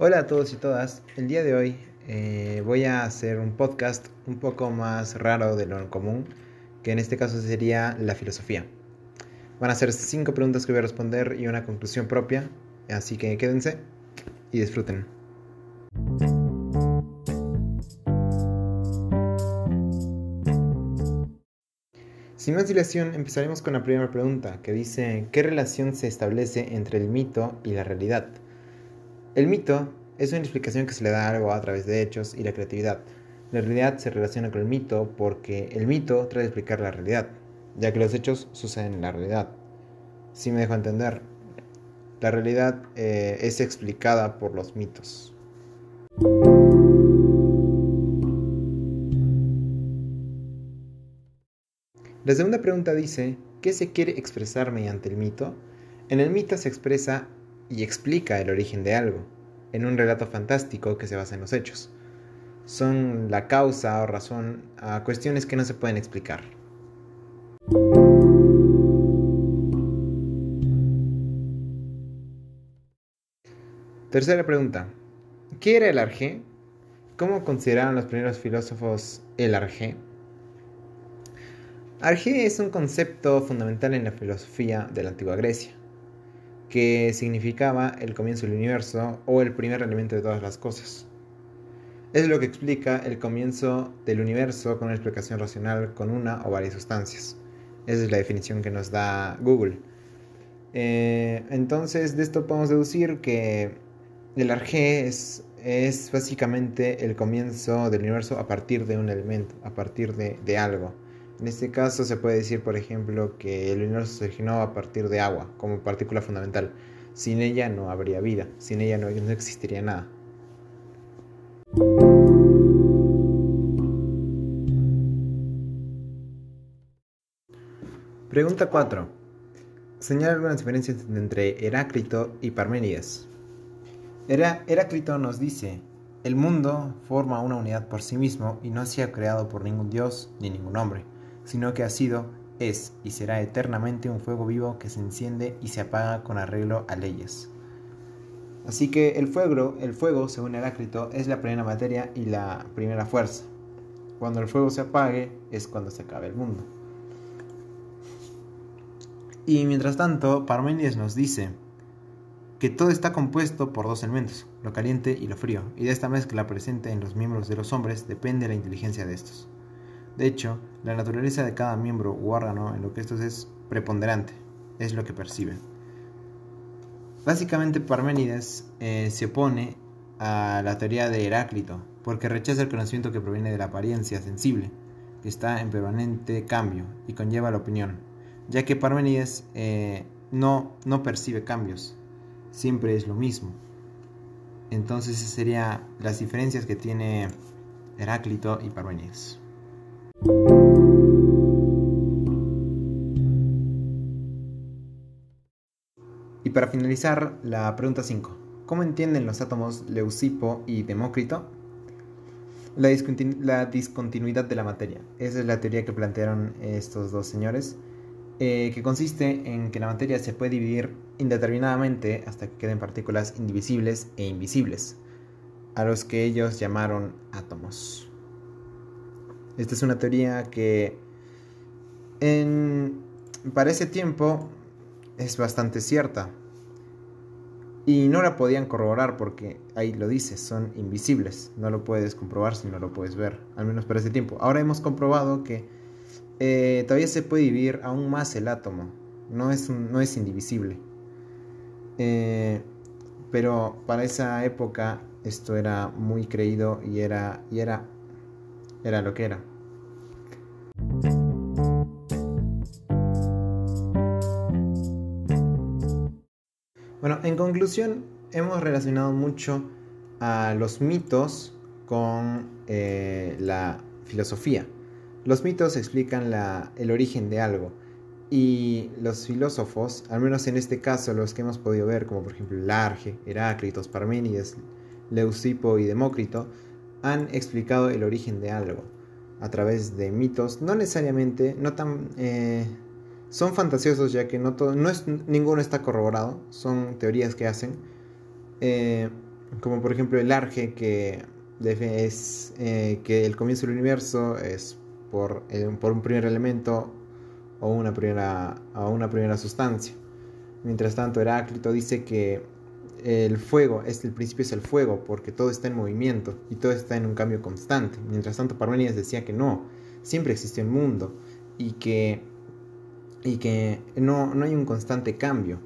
Hola a todos y todas. El día de hoy eh, voy a hacer un podcast un poco más raro de lo común, que en este caso sería la filosofía. Van a ser cinco preguntas que voy a responder y una conclusión propia, así que quédense y disfruten. Sin más dilación, empezaremos con la primera pregunta, que dice, ¿qué relación se establece entre el mito y la realidad? El mito es una explicación que se le da algo a través de hechos y la creatividad. La realidad se relaciona con el mito porque el mito trae a explicar la realidad, ya que los hechos suceden en la realidad. Si me dejo entender, la realidad eh, es explicada por los mitos. La segunda pregunta dice, ¿qué se quiere expresar mediante el mito? En el mito se expresa y explica el origen de algo, en un relato fantástico que se basa en los hechos. Son la causa o razón a cuestiones que no se pueden explicar. Tercera pregunta. ¿Qué era el arjé? ¿Cómo consideraron los primeros filósofos el arjé? Arjé es un concepto fundamental en la filosofía de la antigua Grecia que significaba el comienzo del universo o el primer elemento de todas las cosas. Es lo que explica el comienzo del universo con una explicación racional con una o varias sustancias. Esa es la definición que nos da Google. Eh, entonces, de esto podemos deducir que el arjé es, es, básicamente el comienzo del universo a partir de un elemento, a partir de, de algo. En este caso se puede decir, por ejemplo, que el universo se originó a partir de agua como partícula fundamental. Sin ella no habría vida, sin ella no, existiría nada. Pregunta 4. Señala algunas diferencias entre Heráclito y Parménides. Heráclito nos dice, el mundo forma una unidad por sí mismo y no ha creado por ningún dios ni ningún hombre sino que ha sido, es y será eternamente un fuego vivo que se enciende y se apaga con arreglo a leyes. Así que el fuego, el fuego, según Heráclito, es la primera materia y la primera fuerza. Cuando el fuego se apague es cuando se acabe el mundo. Y mientras tanto, Parménides nos dice que todo está compuesto por dos elementos, lo caliente y lo frío, y de esta mezcla presente en los miembros de los hombres depende la inteligencia de estos. De hecho, la naturaleza de cada miembro u órgano en lo que estos es preponderante, es lo que perciben. Básicamente Parménides eh, se opone a la teoría de Heráclito, porque rechaza el conocimiento que proviene de la apariencia sensible, que está en permanente cambio y conlleva la opinión, ya que Parménides eh, no, no percibe cambios, siempre es lo mismo. Entonces esas serían las diferencias que tiene Heráclito y Parménides. Y para finalizar, la pregunta 5. ¿Cómo entienden los átomos Leucipo y Demócrito? La, discontinuidad de la materia. Esa es la teoría que plantearon estos dos señores, eh, que consiste en que la materia se puede dividir indeterminadamente hasta que queden partículas indivisibles e invisibles, a los que ellos llamaron átomos. Esta es una teoría que para ese tiempo es bastante cierta. Y no la podían corroborar porque ahí lo dice, son invisibles. No lo puedes comprobar si no lo puedes ver, al menos para ese tiempo. Ahora hemos comprobado que eh, todavía se puede dividir aún más el átomo. No es, no es indivisible. Eh, pero para esa época esto era muy creído y era, y era era lo que era. Bueno, en conclusión, hemos relacionado mucho a los mitos con eh, la filosofía. Los mitos explican el origen de algo y los filósofos, al menos en este caso los que hemos podido ver, como por ejemplo Large, Heráclitos, Parménides, Leucipo y Demócrito, han explicado el origen de algo a través de mitos, no necesariamente, no tan... Eh, son fantasiosos ya que no, todo, no es, ninguno está corroborado, son teorías que hacen, eh, como por ejemplo el Arge, que es eh, que el comienzo del universo es por, eh, por un primer elemento o una primera, o una primera sustancia. Mientras tanto, Heráclito dice que el fuego, es, el principio es el fuego, porque todo está en movimiento y todo está en un cambio constante. Mientras tanto, Parménides decía que no, siempre existe un mundo y que, y que no, no hay un constante cambio.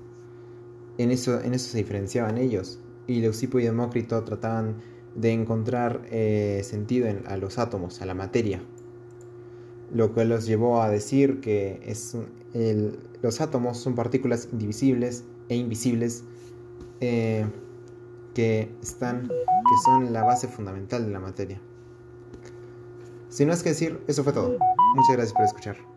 En eso, en eso se diferenciaban ellos. Y Leucipo y Demócrito trataban de encontrar eh, sentido en, a los átomos, a la materia. Lo que los llevó a decir que es los átomos son partículas indivisibles e invisibles eh, que, están, que son la base fundamental de la materia. Sin más que decir, eso fue todo. Muchas gracias por escuchar.